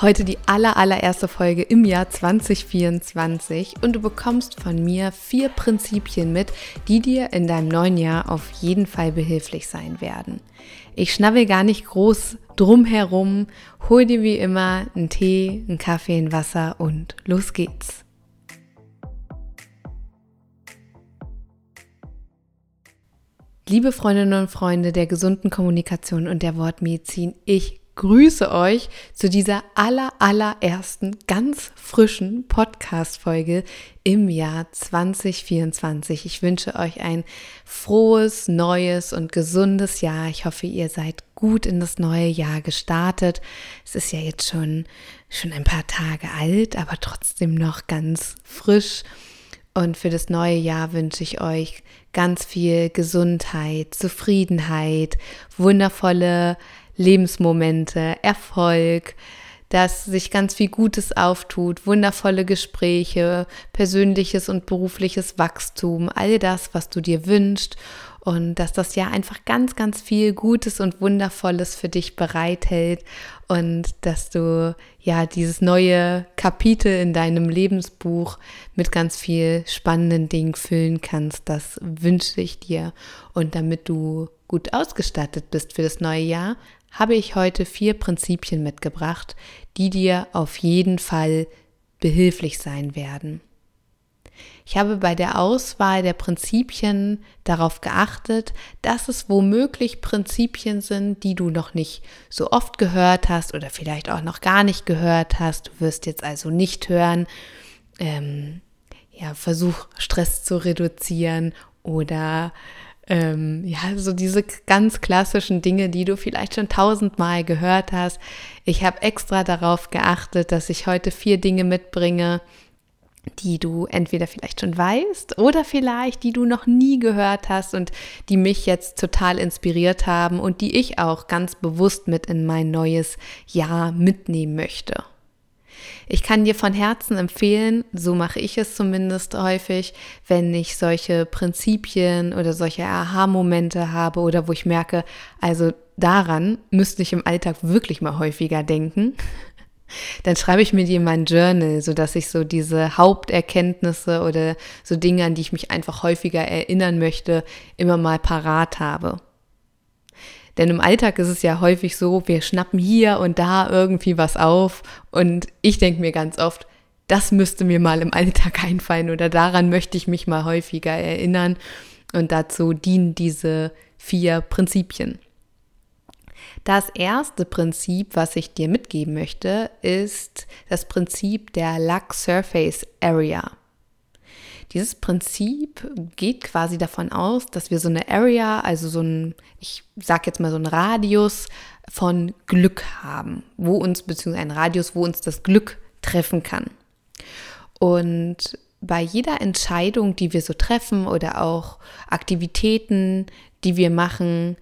Heute die aller, allererste Folge im Jahr 2024 und du bekommst von mir vier Prinzipien mit, die dir in deinem neuen Jahr auf jeden Fall behilflich sein werden. Ich schnabbel gar nicht groß drum herum, hol dir wie immer einen Tee, einen Kaffee, ein Wasser und los geht's. Liebe Freundinnen und Freunde der gesunden Kommunikation und der Wortmedizin, ich grüße euch zu dieser aller, allerersten ganz frischen Podcast-Folge im Jahr 2024. Ich wünsche euch ein frohes, neues und gesundes Jahr. Ich hoffe, ihr seid gut in das neue Jahr gestartet. Es ist ja jetzt schon, schon ein paar Tage alt, aber trotzdem noch ganz frisch. Und für das neue Jahr wünsche ich euch ganz viel Gesundheit, Zufriedenheit, wundervolle Lebensmomente, Erfolg, dass sich ganz viel Gutes auftut, wundervolle Gespräche, persönliches und berufliches Wachstum, all das, was du dir wünschst und dass das Jahr einfach ganz, ganz viel Gutes und Wundervolles für dich bereithält und dass du ja dieses neue Kapitel in deinem Lebensbuch mit ganz viel spannenden Dingen füllen kannst. Das wünsche ich dir und damit du gut ausgestattet bist für das neue Jahr, habe ich heute vier Prinzipien mitgebracht, die dir auf jeden Fall behilflich sein werden. Ich habe bei der Auswahl der Prinzipien darauf geachtet, dass es womöglich Prinzipien sind, die du noch nicht so oft gehört hast oder vielleicht auch noch gar nicht gehört hast. Du wirst jetzt also nicht hören, ähm, ja, versuch Stress zu reduzieren oder ähm, ja, so diese ganz klassischen Dinge, die du vielleicht schon tausendmal gehört hast. Ich habe extra darauf geachtet, dass ich heute vier Dinge mitbringe, die du entweder vielleicht schon weißt oder vielleicht die du noch nie gehört hast und die mich jetzt total inspiriert haben und die ich auch ganz bewusst mit in mein neues Jahr mitnehmen möchte. Ich kann dir von Herzen empfehlen, so mache ich es zumindest häufig, wenn ich solche Prinzipien oder solche Aha-Momente habe oder wo ich merke, also daran müsste ich im Alltag wirklich mal häufiger denken dann schreibe ich mir die in mein Journal, sodass ich so diese Haupterkenntnisse oder so Dinge, an die ich mich einfach häufiger erinnern möchte, immer mal parat habe. Denn im Alltag ist es ja häufig so, wir schnappen hier und da irgendwie was auf und ich denke mir ganz oft, das müsste mir mal im Alltag einfallen oder daran möchte ich mich mal häufiger erinnern. Und dazu dienen diese vier Prinzipien. Das erste Prinzip, was ich dir mitgeben möchte, ist das Prinzip der Luck Surface Area. Dieses Prinzip geht quasi davon aus, dass wir so eine Area, also so ein, ich sag jetzt mal so einen Radius von Glück haben, wo uns, beziehungsweise ein Radius, wo uns das Glück treffen kann. Und bei jeder Entscheidung, die wir so treffen oder auch Aktivitäten, die wir machen,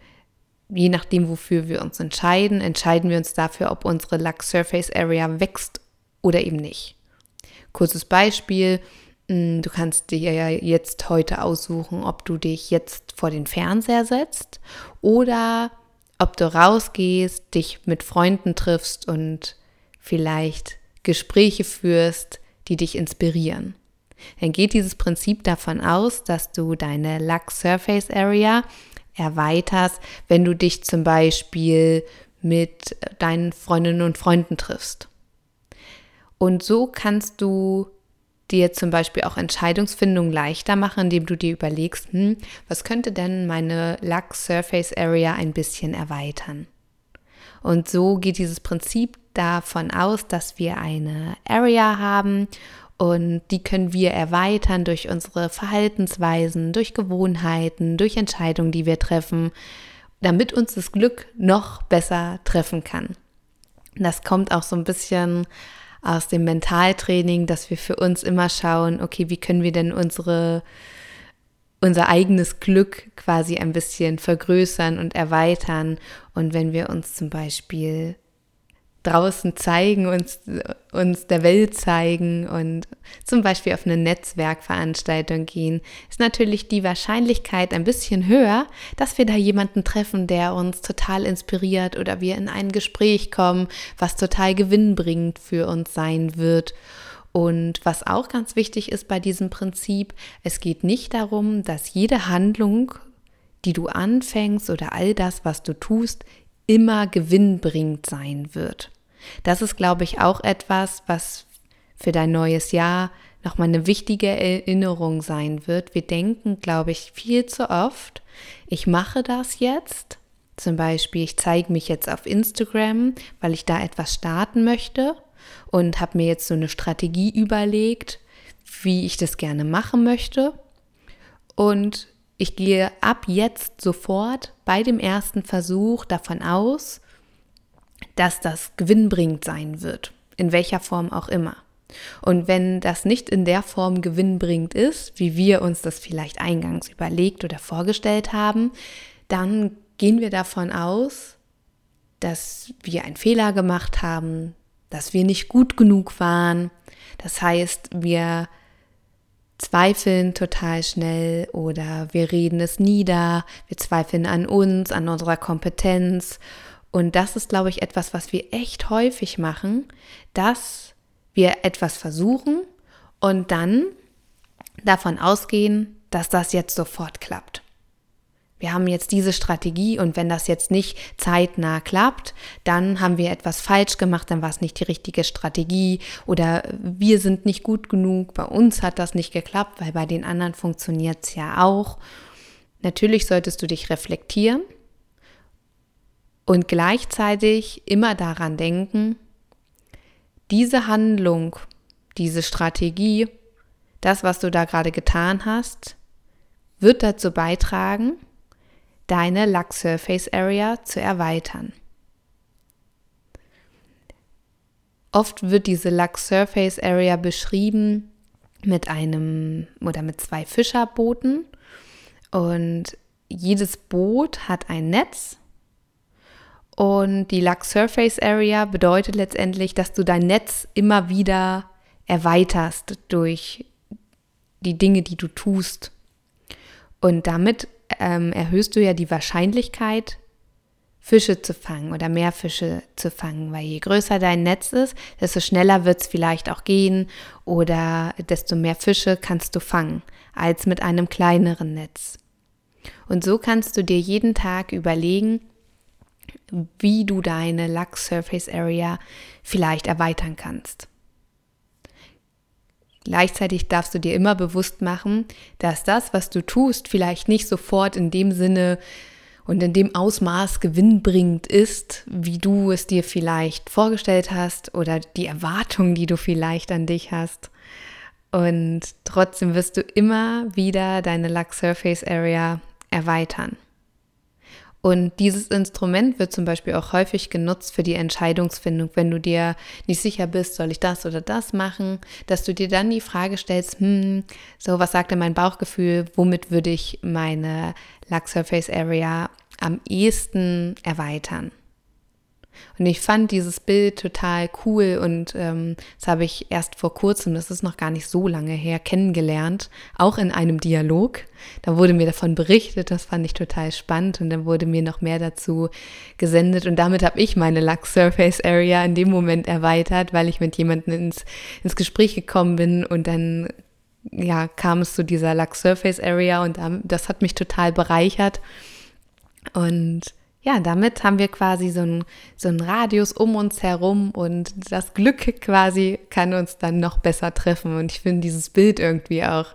je nachdem, wofür wir uns entscheiden, entscheiden wir uns dafür, ob unsere Lux Surface Area wächst oder eben nicht. Kurzes Beispiel, du kannst dir ja jetzt heute aussuchen, ob du dich jetzt vor den Fernseher setzt oder ob du rausgehst, dich mit Freunden triffst und vielleicht Gespräche führst, die dich inspirieren. Dann geht dieses Prinzip davon aus, dass du deine Lux Surface Area erweiterst, wenn du dich zum Beispiel mit deinen Freundinnen und Freunden triffst. Und so kannst du dir zum Beispiel auch Entscheidungsfindung leichter machen, indem du dir überlegst, hm, was könnte denn meine Lux Surface Area ein bisschen erweitern? Und so geht dieses Prinzip davon aus, dass wir eine Area haben und die können wir erweitern durch unsere Verhaltensweisen, durch Gewohnheiten, durch Entscheidungen, die wir treffen, damit uns das Glück noch besser treffen kann. Das kommt auch so ein bisschen aus dem Mentaltraining, dass wir für uns immer schauen, okay, wie können wir denn unsere unser eigenes Glück quasi ein bisschen vergrößern und erweitern. Und wenn wir uns zum Beispiel draußen zeigen, uns, uns der Welt zeigen und zum Beispiel auf eine Netzwerkveranstaltung gehen, ist natürlich die Wahrscheinlichkeit ein bisschen höher, dass wir da jemanden treffen, der uns total inspiriert oder wir in ein Gespräch kommen, was total gewinnbringend für uns sein wird. Und was auch ganz wichtig ist bei diesem Prinzip, es geht nicht darum, dass jede Handlung, die du anfängst oder all das, was du tust, immer gewinnbringend sein wird. Das ist, glaube ich, auch etwas, was für dein neues Jahr nochmal eine wichtige Erinnerung sein wird. Wir denken, glaube ich, viel zu oft, ich mache das jetzt. Zum Beispiel, ich zeige mich jetzt auf Instagram, weil ich da etwas starten möchte und habe mir jetzt so eine Strategie überlegt, wie ich das gerne machen möchte. Und ich gehe ab jetzt sofort bei dem ersten Versuch davon aus, dass das gewinnbringend sein wird, in welcher Form auch immer. Und wenn das nicht in der Form gewinnbringend ist, wie wir uns das vielleicht eingangs überlegt oder vorgestellt haben, dann gehen wir davon aus, dass wir einen Fehler gemacht haben, dass wir nicht gut genug waren. Das heißt, wir zweifeln total schnell oder wir reden es nieder, wir zweifeln an uns, an unserer Kompetenz. Und das ist, glaube ich, etwas, was wir echt häufig machen, dass wir etwas versuchen und dann davon ausgehen, dass das jetzt sofort klappt. Wir haben jetzt diese Strategie und wenn das jetzt nicht zeitnah klappt, dann haben wir etwas falsch gemacht, dann war es nicht die richtige Strategie oder wir sind nicht gut genug, bei uns hat das nicht geklappt, weil bei den anderen funktioniert es ja auch. Natürlich solltest du dich reflektieren und gleichzeitig immer daran denken, diese Handlung, diese Strategie, das, was du da gerade getan hast, wird dazu beitragen, deine Luck Surface Area zu erweitern. Oft wird diese Luck Surface Area beschrieben mit einem oder mit zwei Fischerbooten und jedes Boot hat ein Netz und die Luck Surface Area bedeutet letztendlich, dass du dein Netz immer wieder erweiterst durch die Dinge, die du tust. Und damit ähm, erhöhst du ja die Wahrscheinlichkeit, Fische zu fangen oder mehr Fische zu fangen, weil je größer dein Netz ist, desto schneller wird es vielleicht auch gehen oder desto mehr Fische kannst du fangen als mit einem kleineren Netz. Und so kannst du dir jeden Tag überlegen, wie du deine Lux Surface Area vielleicht erweitern kannst. Gleichzeitig darfst du dir immer bewusst machen, dass das, was du tust, vielleicht nicht sofort in dem Sinne und in dem Ausmaß gewinnbringend ist, wie du es dir vielleicht vorgestellt hast oder die Erwartungen, die du vielleicht an dich hast. Und trotzdem wirst du immer wieder deine Lux Surface Area erweitern. Und dieses Instrument wird zum Beispiel auch häufig genutzt für die Entscheidungsfindung, wenn du dir nicht sicher bist, soll ich das oder das machen, dass du dir dann die Frage stellst, hm, so was sagt denn mein Bauchgefühl, womit würde ich meine Lux Surface Area am ehesten erweitern? Und ich fand dieses Bild total cool und ähm, das habe ich erst vor kurzem, das ist noch gar nicht so lange her, kennengelernt, auch in einem Dialog. Da wurde mir davon berichtet, das fand ich total spannend und dann wurde mir noch mehr dazu gesendet und damit habe ich meine Lux Surface Area in dem Moment erweitert, weil ich mit jemandem ins, ins Gespräch gekommen bin und dann ja, kam es zu dieser Lux Surface Area und das hat mich total bereichert. Und ja, damit haben wir quasi so einen so einen Radius um uns herum und das Glück quasi kann uns dann noch besser treffen. Und ich finde dieses Bild irgendwie auch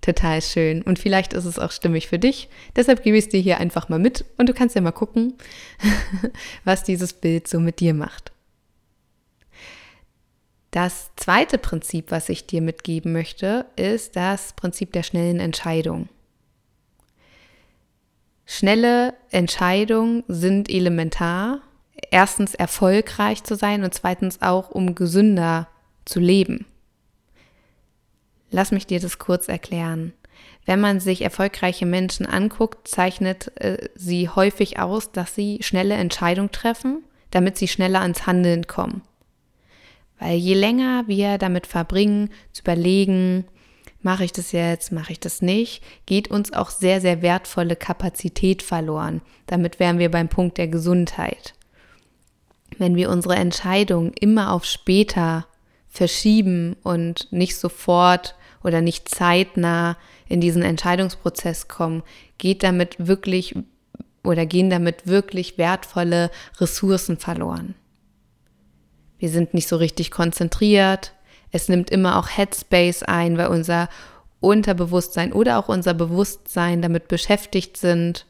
total schön. Und vielleicht ist es auch stimmig für dich. Deshalb gebe ich es dir hier einfach mal mit und du kannst ja mal gucken, was dieses Bild so mit dir macht. Das zweite Prinzip, was ich dir mitgeben möchte, ist das Prinzip der schnellen Entscheidung. Schnelle Entscheidungen sind elementar. Erstens erfolgreich zu sein und zweitens auch, um gesünder zu leben. Lass mich dir das kurz erklären. Wenn man sich erfolgreiche Menschen anguckt, zeichnet äh, sie häufig aus, dass sie schnelle Entscheidungen treffen, damit sie schneller ans Handeln kommen. Weil je länger wir damit verbringen, zu überlegen, mache ich das jetzt, mache ich das nicht, geht uns auch sehr, sehr wertvolle Kapazität verloren. Damit wären wir beim Punkt der Gesundheit. Wenn wir unsere Entscheidung immer auf später verschieben und nicht sofort oder nicht zeitnah in diesen Entscheidungsprozess kommen, geht damit wirklich oder gehen damit wirklich wertvolle Ressourcen verloren. Wir sind nicht so richtig konzentriert. Es nimmt immer auch Headspace ein, weil unser Unterbewusstsein oder auch unser Bewusstsein damit beschäftigt sind.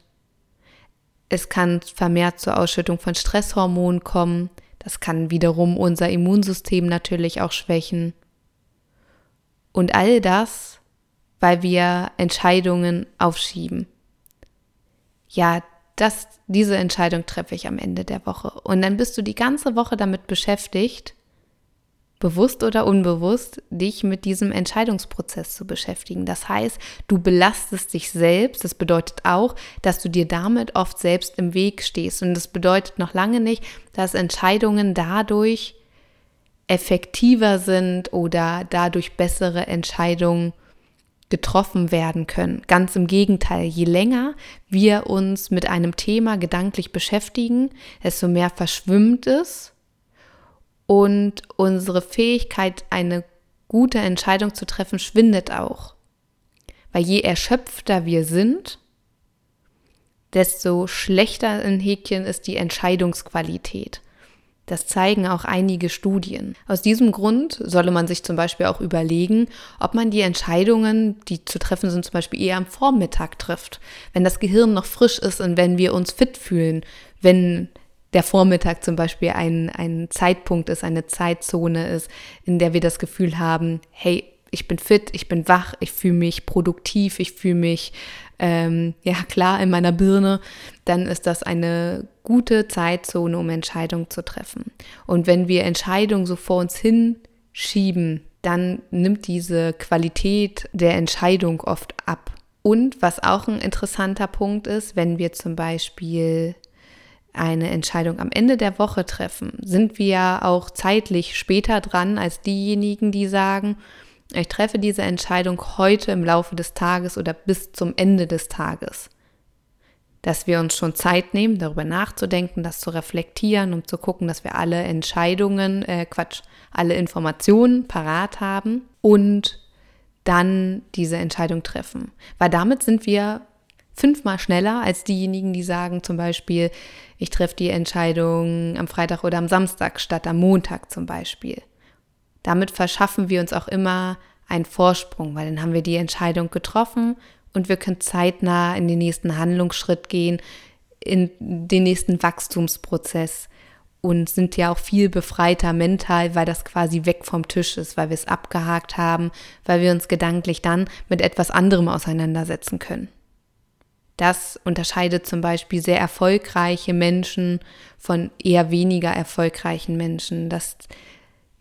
Es kann vermehrt zur Ausschüttung von Stresshormonen kommen. Das kann wiederum unser Immunsystem natürlich auch schwächen. Und all das, weil wir Entscheidungen aufschieben. Ja, das, diese Entscheidung treffe ich am Ende der Woche. Und dann bist du die ganze Woche damit beschäftigt, bewusst oder unbewusst, dich mit diesem Entscheidungsprozess zu beschäftigen. Das heißt, du belastest dich selbst. Das bedeutet auch, dass du dir damit oft selbst im Weg stehst. Und das bedeutet noch lange nicht, dass Entscheidungen dadurch effektiver sind oder dadurch bessere Entscheidungen getroffen werden können. Ganz im Gegenteil, je länger wir uns mit einem Thema gedanklich beschäftigen, desto mehr verschwimmt es und unsere Fähigkeit, eine gute Entscheidung zu treffen, schwindet auch. Weil je erschöpfter wir sind, desto schlechter in Häkchen ist die Entscheidungsqualität. Das zeigen auch einige Studien. Aus diesem Grund solle man sich zum Beispiel auch überlegen, ob man die Entscheidungen, die zu treffen sind, zum Beispiel eher am Vormittag trifft, wenn das Gehirn noch frisch ist und wenn wir uns fit fühlen, wenn der Vormittag zum Beispiel ein, ein Zeitpunkt ist, eine Zeitzone ist, in der wir das Gefühl haben, hey, ich bin fit, ich bin wach, ich fühle mich produktiv, ich fühle mich ähm, ja klar in meiner Birne, dann ist das eine gute Zeitzone, um Entscheidungen zu treffen. Und wenn wir Entscheidungen so vor uns hinschieben, dann nimmt diese Qualität der Entscheidung oft ab. Und was auch ein interessanter Punkt ist, wenn wir zum Beispiel eine Entscheidung am Ende der Woche treffen, sind wir auch zeitlich später dran als diejenigen, die sagen, ich treffe diese Entscheidung heute im Laufe des Tages oder bis zum Ende des Tages. Dass wir uns schon Zeit nehmen, darüber nachzudenken, das zu reflektieren, um zu gucken, dass wir alle Entscheidungen, äh Quatsch, alle Informationen parat haben und dann diese Entscheidung treffen. Weil damit sind wir fünfmal schneller als diejenigen, die sagen zum Beispiel, ich treffe die Entscheidung am Freitag oder am Samstag statt am Montag zum Beispiel. Damit verschaffen wir uns auch immer einen Vorsprung, weil dann haben wir die Entscheidung getroffen und wir können zeitnah in den nächsten Handlungsschritt gehen, in den nächsten Wachstumsprozess und sind ja auch viel befreiter mental, weil das quasi weg vom Tisch ist, weil wir es abgehakt haben, weil wir uns gedanklich dann mit etwas anderem auseinandersetzen können. Das unterscheidet zum Beispiel sehr erfolgreiche Menschen von eher weniger erfolgreichen Menschen. Das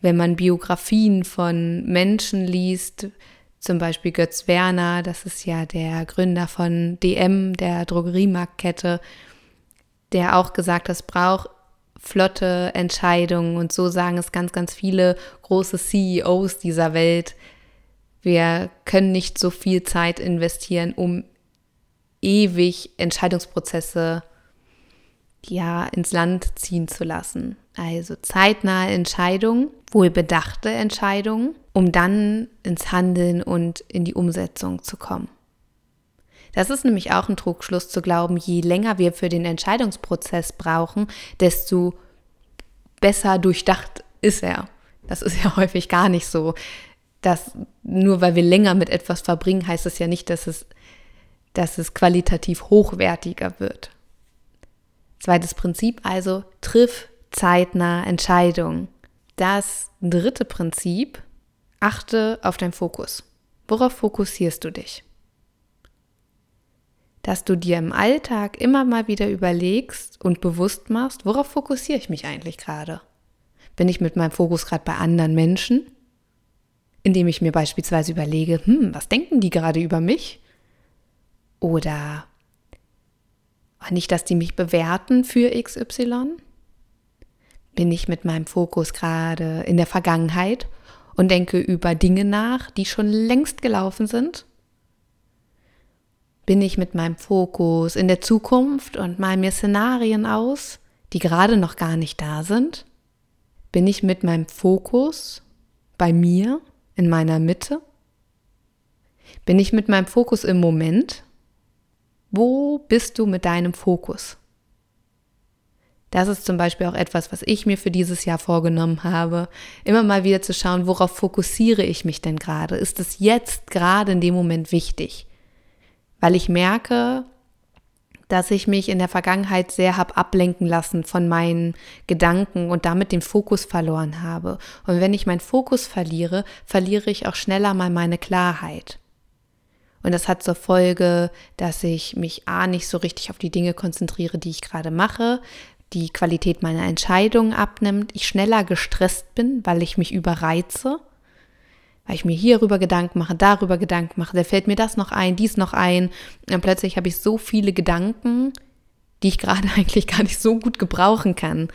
wenn man Biografien von Menschen liest, zum Beispiel Götz Werner, das ist ja der Gründer von DM, der Drogeriemarktkette, der auch gesagt hat, es braucht flotte Entscheidungen und so sagen es ganz, ganz viele große CEOs dieser Welt. Wir können nicht so viel Zeit investieren, um ewig Entscheidungsprozesse ja ins Land ziehen zu lassen. Also zeitnahe Entscheidungen, wohlbedachte Entscheidungen, um dann ins Handeln und in die Umsetzung zu kommen. Das ist nämlich auch ein Trugschluss zu glauben, je länger wir für den Entscheidungsprozess brauchen, desto besser durchdacht ist er. Das ist ja häufig gar nicht so. Dass nur weil wir länger mit etwas verbringen, heißt es ja nicht, dass es, dass es qualitativ hochwertiger wird. Zweites Prinzip also, triff zeitnah Entscheidungen. Das dritte Prinzip, achte auf deinen Fokus. Worauf fokussierst du dich? Dass du dir im Alltag immer mal wieder überlegst und bewusst machst, worauf fokussiere ich mich eigentlich gerade? Bin ich mit meinem Fokus gerade bei anderen Menschen? indem ich mir beispielsweise überlege, hm, was denken die gerade über mich? Oder nicht, dass die mich bewerten für XY? Bin ich mit meinem Fokus gerade in der Vergangenheit und denke über Dinge nach, die schon längst gelaufen sind? Bin ich mit meinem Fokus in der Zukunft und mal mir Szenarien aus, die gerade noch gar nicht da sind? Bin ich mit meinem Fokus bei mir, in meiner Mitte? Bin ich mit meinem Fokus im Moment? Wo bist du mit deinem Fokus? Das ist zum Beispiel auch etwas, was ich mir für dieses Jahr vorgenommen habe, immer mal wieder zu schauen, worauf fokussiere ich mich denn gerade? Ist es jetzt gerade in dem Moment wichtig? Weil ich merke, dass ich mich in der Vergangenheit sehr habe ablenken lassen von meinen Gedanken und damit den Fokus verloren habe. Und wenn ich meinen Fokus verliere, verliere ich auch schneller mal meine Klarheit. Und das hat zur Folge, dass ich mich A nicht so richtig auf die Dinge konzentriere, die ich gerade mache, die Qualität meiner Entscheidungen abnimmt, ich schneller gestresst bin, weil ich mich überreize, weil ich mir hierüber Gedanken mache, darüber Gedanken mache, da fällt mir das noch ein, dies noch ein. Und plötzlich habe ich so viele Gedanken, die ich gerade eigentlich gar nicht so gut gebrauchen kann.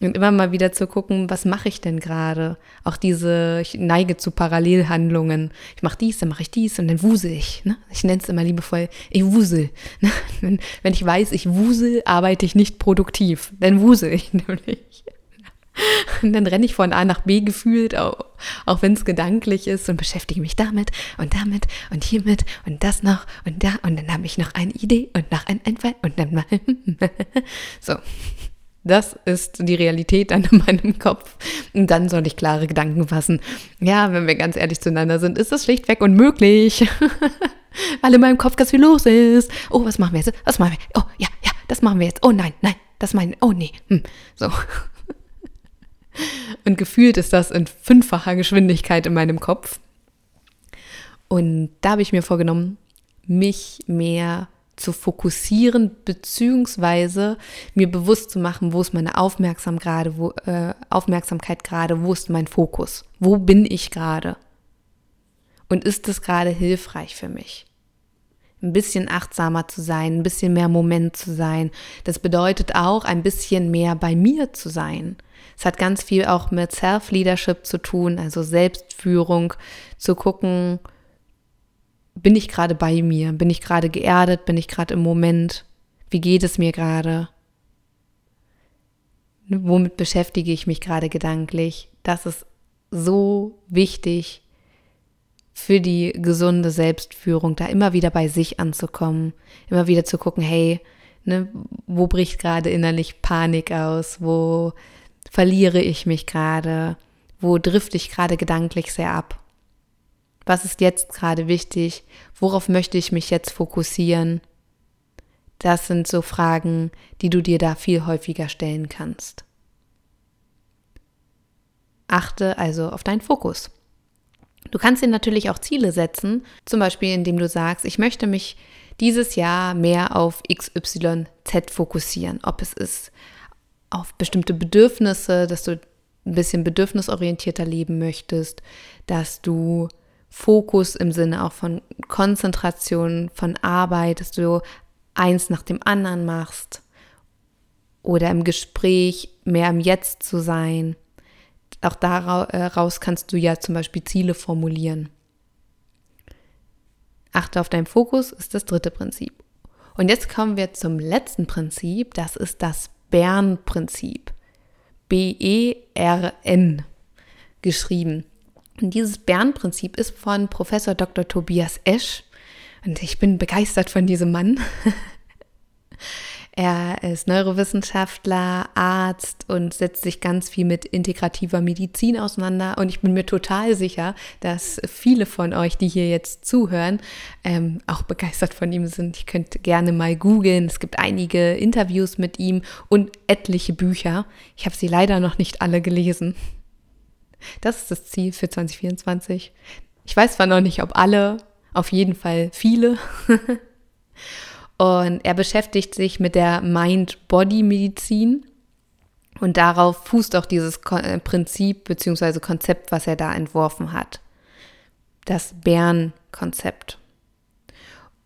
Und immer mal wieder zu gucken, was mache ich denn gerade? Auch diese, ich neige zu Parallelhandlungen. Ich mache dies, dann mache ich dies und dann wusel ich. Ne? Ich nenne es immer liebevoll, ich wusel. Ne? Wenn, wenn ich weiß, ich wusel, arbeite ich nicht produktiv. Dann wusel ich nämlich. Und dann renne ich von A nach B gefühlt, auch, auch wenn es gedanklich ist und beschäftige mich damit und damit und hiermit und das noch und da und dann habe ich noch eine Idee und noch ein Einfall und dann mal. so. Das ist die Realität dann in meinem Kopf. Und dann soll ich klare Gedanken fassen. Ja, wenn wir ganz ehrlich zueinander sind, ist das schlichtweg unmöglich. Weil in meinem Kopf ganz viel los ist. Oh, was machen wir jetzt? Was machen wir? Oh, ja, ja, das machen wir jetzt. Oh nein, nein, das meinen. Oh nee. Hm. So. Und gefühlt ist das in fünffacher Geschwindigkeit in meinem Kopf. Und da habe ich mir vorgenommen, mich mehr zu fokussieren, beziehungsweise mir bewusst zu machen, wo ist meine Aufmerksam gerade, wo, äh, Aufmerksamkeit gerade, wo ist mein Fokus, wo bin ich gerade und ist es gerade hilfreich für mich? Ein bisschen achtsamer zu sein, ein bisschen mehr Moment zu sein. Das bedeutet auch, ein bisschen mehr bei mir zu sein. Es hat ganz viel auch mit Self-Leadership zu tun, also Selbstführung, zu gucken, bin ich gerade bei mir? Bin ich gerade geerdet? Bin ich gerade im Moment? Wie geht es mir gerade? Womit beschäftige ich mich gerade gedanklich? Das ist so wichtig für die gesunde Selbstführung, da immer wieder bei sich anzukommen, immer wieder zu gucken, hey, ne, wo bricht gerade innerlich Panik aus? Wo verliere ich mich gerade? Wo drifte ich gerade gedanklich sehr ab? Was ist jetzt gerade wichtig? Worauf möchte ich mich jetzt fokussieren? Das sind so Fragen, die du dir da viel häufiger stellen kannst. Achte also auf deinen Fokus. Du kannst dir natürlich auch Ziele setzen, zum Beispiel indem du sagst, ich möchte mich dieses Jahr mehr auf XYZ fokussieren. Ob es ist auf bestimmte Bedürfnisse, dass du ein bisschen bedürfnisorientierter leben möchtest, dass du Fokus im Sinne auch von Konzentration, von Arbeit, dass du eins nach dem anderen machst oder im Gespräch mehr im Jetzt zu sein. Auch daraus kannst du ja zum Beispiel Ziele formulieren. Achte auf deinen Fokus ist das dritte Prinzip. Und jetzt kommen wir zum letzten Prinzip, das ist das Bern-Prinzip. B-E-R-N geschrieben. Und dieses Bern-Prinzip ist von Professor Dr. Tobias Esch. Und ich bin begeistert von diesem Mann. er ist Neurowissenschaftler, Arzt und setzt sich ganz viel mit integrativer Medizin auseinander. Und ich bin mir total sicher, dass viele von euch, die hier jetzt zuhören, ähm, auch begeistert von ihm sind. Ich könnte gerne mal googeln. Es gibt einige Interviews mit ihm und etliche Bücher. Ich habe sie leider noch nicht alle gelesen. Das ist das Ziel für 2024. Ich weiß zwar noch nicht, ob alle, auf jeden Fall viele. Und er beschäftigt sich mit der Mind-Body-Medizin. Und darauf fußt auch dieses äh, Prinzip bzw. Konzept, was er da entworfen hat. das Bern-Konzept.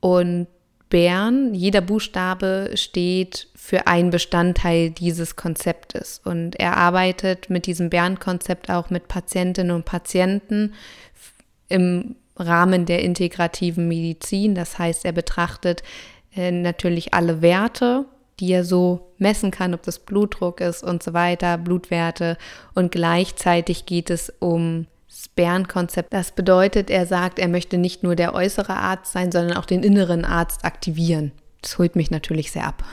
Und Bern, jeder Buchstabe steht für einen Bestandteil dieses Konzeptes. Und er arbeitet mit diesem Bern-Konzept auch mit Patientinnen und Patienten im Rahmen der integrativen Medizin. Das heißt, er betrachtet äh, natürlich alle Werte, die er so messen kann, ob das Blutdruck ist und so weiter, Blutwerte. Und gleichzeitig geht es um das Bern-Konzept. Das bedeutet, er sagt, er möchte nicht nur der äußere Arzt sein, sondern auch den inneren Arzt aktivieren. Das holt mich natürlich sehr ab.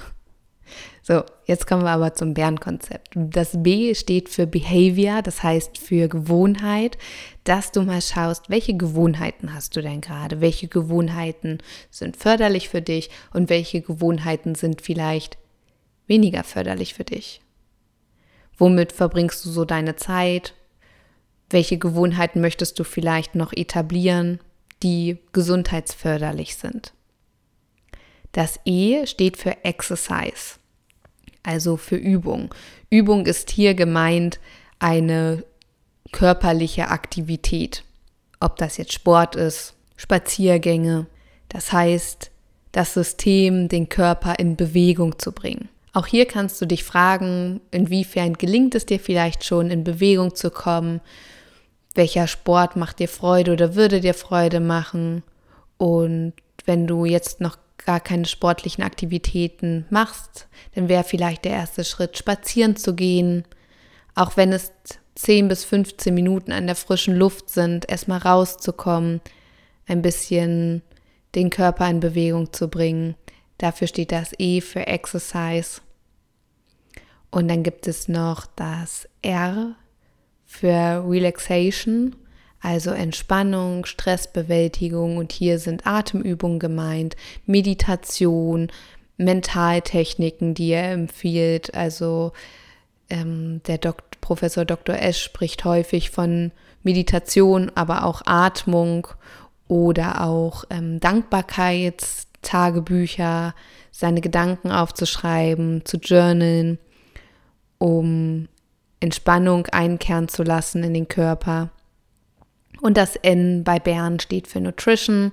So, jetzt kommen wir aber zum Bern-Konzept. Das B steht für Behavior, das heißt für Gewohnheit, dass du mal schaust, welche Gewohnheiten hast du denn gerade, welche Gewohnheiten sind förderlich für dich und welche Gewohnheiten sind vielleicht weniger förderlich für dich. Womit verbringst du so deine Zeit? Welche Gewohnheiten möchtest du vielleicht noch etablieren, die gesundheitsförderlich sind? Das E steht für Exercise, also für Übung. Übung ist hier gemeint eine körperliche Aktivität, ob das jetzt Sport ist, Spaziergänge, das heißt, das System, den Körper in Bewegung zu bringen. Auch hier kannst du dich fragen, inwiefern gelingt es dir vielleicht schon, in Bewegung zu kommen welcher Sport macht dir Freude oder würde dir Freude machen. Und wenn du jetzt noch gar keine sportlichen Aktivitäten machst, dann wäre vielleicht der erste Schritt, spazieren zu gehen. Auch wenn es 10 bis 15 Minuten an der frischen Luft sind, erstmal rauszukommen, ein bisschen den Körper in Bewegung zu bringen. Dafür steht das E für Exercise. Und dann gibt es noch das R für Relaxation, also Entspannung, Stressbewältigung und hier sind Atemübungen gemeint, Meditation, Mentaltechniken, die er empfiehlt. Also ähm, der Dok Professor Dr. Esch spricht häufig von Meditation, aber auch Atmung oder auch ähm, Dankbarkeitstagebücher, seine Gedanken aufzuschreiben, zu journalen, um Entspannung einkehren zu lassen in den Körper. Und das N bei Bern steht für Nutrition,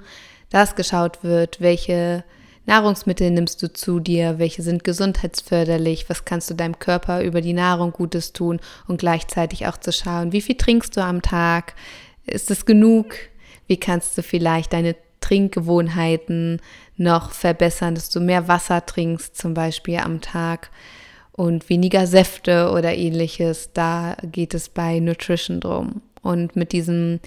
dass geschaut wird, welche Nahrungsmittel nimmst du zu dir, welche sind gesundheitsförderlich, was kannst du deinem Körper über die Nahrung Gutes tun und gleichzeitig auch zu schauen, wie viel trinkst du am Tag, ist es genug, wie kannst du vielleicht deine Trinkgewohnheiten noch verbessern, dass du mehr Wasser trinkst zum Beispiel am Tag und weniger Säfte oder ähnliches. Da geht es bei Nutrition drum. Und mit diesem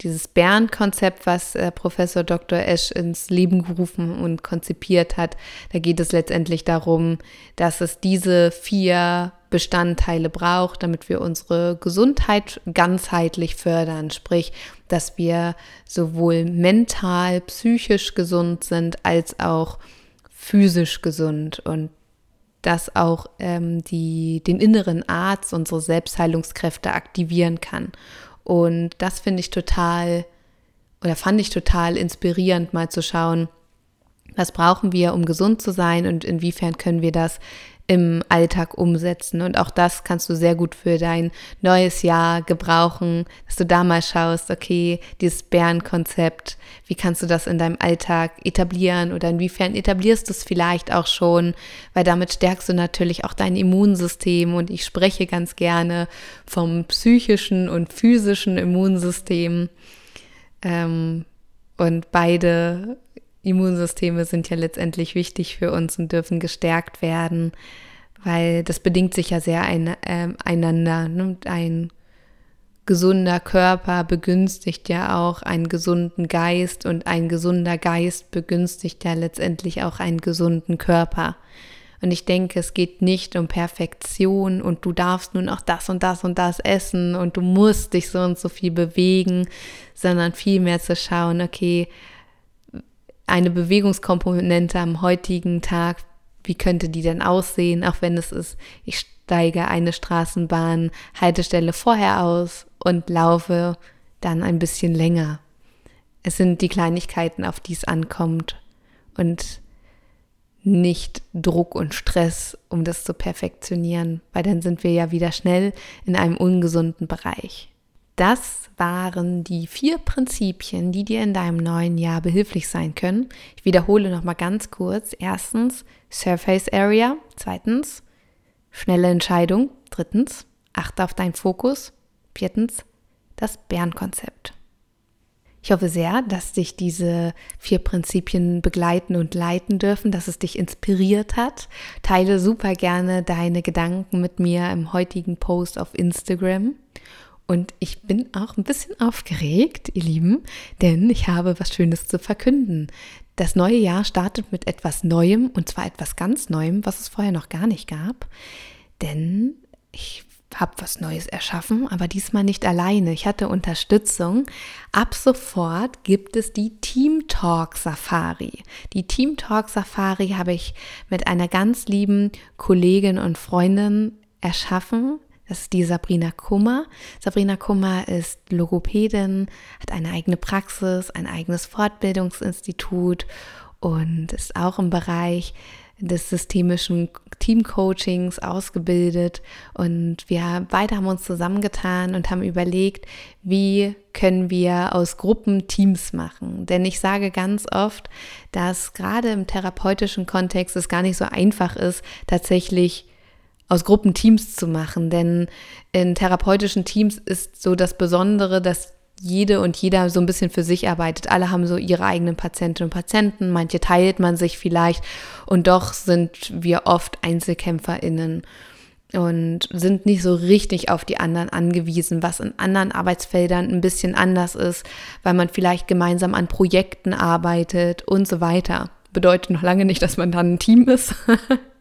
dieses Bern-Konzept, was äh, Professor Dr. Esch ins Leben gerufen und konzipiert hat, da geht es letztendlich darum, dass es diese vier Bestandteile braucht, damit wir unsere Gesundheit ganzheitlich fördern. Sprich, dass wir sowohl mental, psychisch gesund sind, als auch physisch gesund. Und das auch ähm, die, den inneren Arzt, unsere Selbstheilungskräfte aktivieren kann. Und das finde ich total oder fand ich total inspirierend, mal zu schauen, was brauchen wir, um gesund zu sein und inwiefern können wir das im Alltag umsetzen. Und auch das kannst du sehr gut für dein neues Jahr gebrauchen, dass du da mal schaust, okay, dieses Bärenkonzept, wie kannst du das in deinem Alltag etablieren oder inwiefern etablierst du es vielleicht auch schon, weil damit stärkst du natürlich auch dein Immunsystem und ich spreche ganz gerne vom psychischen und physischen Immunsystem. Ähm, und beide Immunsysteme sind ja letztendlich wichtig für uns und dürfen gestärkt werden, weil das bedingt sich ja sehr ein, äh, einander. Ne? Ein gesunder Körper begünstigt ja auch einen gesunden Geist und ein gesunder Geist begünstigt ja letztendlich auch einen gesunden Körper. Und ich denke, es geht nicht um Perfektion und du darfst nun auch das und das und das essen und du musst dich so und so viel bewegen, sondern vielmehr zu schauen, okay, eine Bewegungskomponente am heutigen Tag, wie könnte die denn aussehen, auch wenn es ist, ich steige eine Straßenbahn Haltestelle vorher aus und laufe dann ein bisschen länger. Es sind die Kleinigkeiten, auf die es ankommt und nicht Druck und Stress, um das zu perfektionieren, weil dann sind wir ja wieder schnell in einem ungesunden Bereich. Das waren die vier Prinzipien, die dir in deinem neuen Jahr behilflich sein können. Ich wiederhole noch mal ganz kurz. Erstens Surface Area, zweitens schnelle Entscheidung, drittens achte auf deinen Fokus, viertens das Bärenkonzept. Ich hoffe sehr, dass dich diese vier Prinzipien begleiten und leiten dürfen, dass es dich inspiriert hat. Teile super gerne deine Gedanken mit mir im heutigen Post auf Instagram. Und ich bin auch ein bisschen aufgeregt, ihr Lieben, denn ich habe was Schönes zu verkünden. Das neue Jahr startet mit etwas Neuem und zwar etwas ganz Neuem, was es vorher noch gar nicht gab. Denn ich habe was Neues erschaffen, aber diesmal nicht alleine. Ich hatte Unterstützung. Ab sofort gibt es die Team Talk Safari. Die Team Talk Safari habe ich mit einer ganz lieben Kollegin und Freundin erschaffen. Das ist die Sabrina Kummer. Sabrina Kummer ist Logopädin, hat eine eigene Praxis, ein eigenes Fortbildungsinstitut und ist auch im Bereich des systemischen Teamcoachings ausgebildet und wir beide haben uns zusammengetan und haben überlegt, wie können wir aus Gruppen Teams machen. Denn ich sage ganz oft, dass gerade im therapeutischen Kontext es gar nicht so einfach ist, tatsächlich aus Gruppen Teams zu machen. Denn in therapeutischen Teams ist so das Besondere, dass jede und jeder so ein bisschen für sich arbeitet. Alle haben so ihre eigenen Patientinnen und Patienten, manche teilt man sich vielleicht und doch sind wir oft EinzelkämpferInnen und sind nicht so richtig auf die anderen angewiesen, was in anderen Arbeitsfeldern ein bisschen anders ist, weil man vielleicht gemeinsam an Projekten arbeitet und so weiter. Bedeutet noch lange nicht, dass man dann ein Team ist.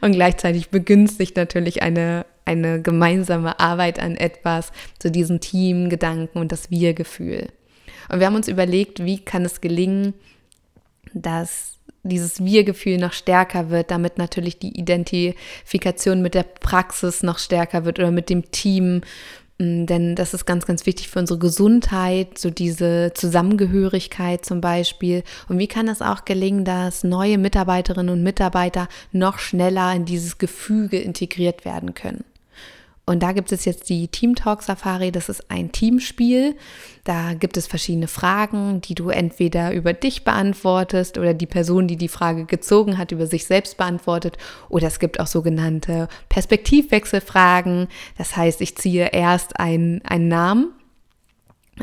und gleichzeitig begünstigt natürlich eine eine gemeinsame Arbeit an etwas, zu diesem Teamgedanken und das Wir-Gefühl. Und wir haben uns überlegt, wie kann es gelingen, dass dieses Wir-Gefühl noch stärker wird, damit natürlich die Identifikation mit der Praxis noch stärker wird oder mit dem Team denn das ist ganz, ganz wichtig für unsere Gesundheit, so diese Zusammengehörigkeit zum Beispiel. Und wie kann es auch gelingen, dass neue Mitarbeiterinnen und Mitarbeiter noch schneller in dieses Gefüge integriert werden können? Und da gibt es jetzt die Team Talk Safari. Das ist ein Teamspiel. Da gibt es verschiedene Fragen, die du entweder über dich beantwortest oder die Person, die die Frage gezogen hat, über sich selbst beantwortet. Oder es gibt auch sogenannte Perspektivwechselfragen. Das heißt, ich ziehe erst einen, einen Namen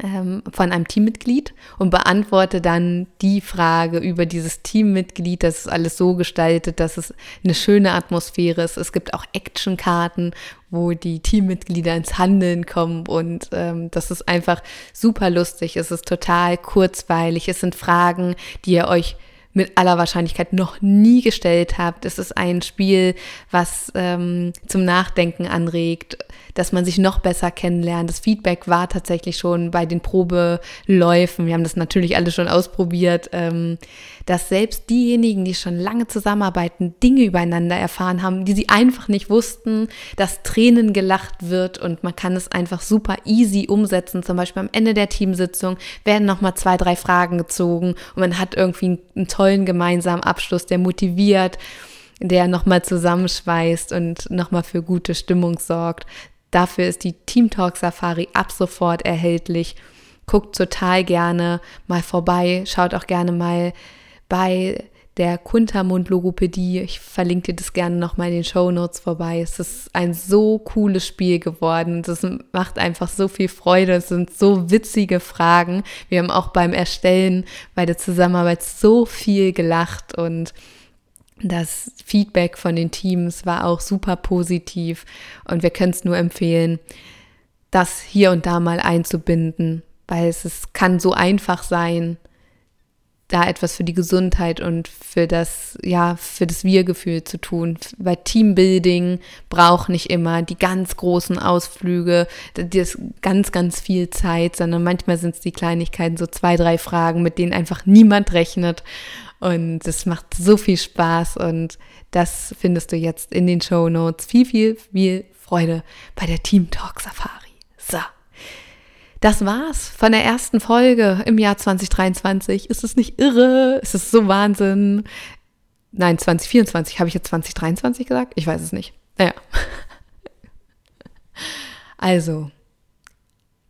von einem Teammitglied und beantworte dann die Frage über dieses Teammitglied. Das ist alles so gestaltet, dass es eine schöne Atmosphäre ist. Es gibt auch Actionkarten, wo die Teammitglieder ins Handeln kommen und ähm, das ist einfach super lustig. Es ist total kurzweilig. Es sind Fragen, die ihr euch mit aller Wahrscheinlichkeit noch nie gestellt habt. Es ist ein Spiel, was ähm, zum Nachdenken anregt, dass man sich noch besser kennenlernt. Das Feedback war tatsächlich schon bei den Probeläufen. Wir haben das natürlich alle schon ausprobiert, ähm, dass selbst diejenigen, die schon lange zusammenarbeiten, Dinge übereinander erfahren haben, die sie einfach nicht wussten, dass Tränen gelacht wird und man kann es einfach super easy umsetzen. Zum Beispiel am Ende der Teamsitzung werden nochmal zwei, drei Fragen gezogen und man hat irgendwie einen, einen tollen gemeinsamen Abschluss, der motiviert, der nochmal zusammenschweißt und nochmal für gute Stimmung sorgt. Dafür ist die Team Talk Safari ab sofort erhältlich. Guckt total gerne mal vorbei, schaut auch gerne mal bei der Kuntermund Logopädie. Ich verlinke dir das gerne nochmal in den Show Notes vorbei. Es ist ein so cooles Spiel geworden. Das macht einfach so viel Freude. Es sind so witzige Fragen. Wir haben auch beim Erstellen bei der Zusammenarbeit so viel gelacht und das Feedback von den Teams war auch super positiv und wir können es nur empfehlen, das hier und da mal einzubinden, weil es, es kann so einfach sein, da etwas für die Gesundheit und für das, ja, für das Wir-Gefühl zu tun. Weil Teambuilding braucht nicht immer die ganz großen Ausflüge, das ganz, ganz viel Zeit, sondern manchmal sind es die Kleinigkeiten, so zwei, drei Fragen, mit denen einfach niemand rechnet. Und es macht so viel Spaß und das findest du jetzt in den Show Notes. Viel, viel, viel Freude bei der Team Talk Safari. So. Das war's von der ersten Folge im Jahr 2023. Ist es nicht irre? Ist es so Wahnsinn? Nein, 2024. Habe ich jetzt 2023 gesagt? Ich weiß es nicht. Naja. Also,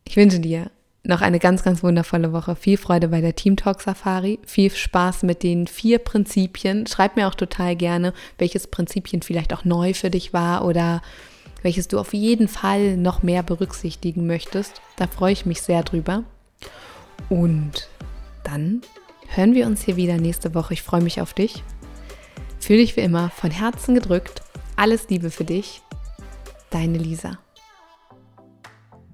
Ich wünsche dir noch eine ganz, ganz wundervolle Woche. Viel Freude bei der Team Talk Safari. Viel Spaß mit den vier Prinzipien. Schreib mir auch total gerne, welches Prinzipien vielleicht auch neu für dich war oder welches du auf jeden Fall noch mehr berücksichtigen möchtest. Da freue ich mich sehr drüber. Und dann hören wir uns hier wieder nächste Woche. Ich freue mich auf dich. Fühle dich wie immer von Herzen gedrückt. Alles Liebe für dich. Deine Lisa.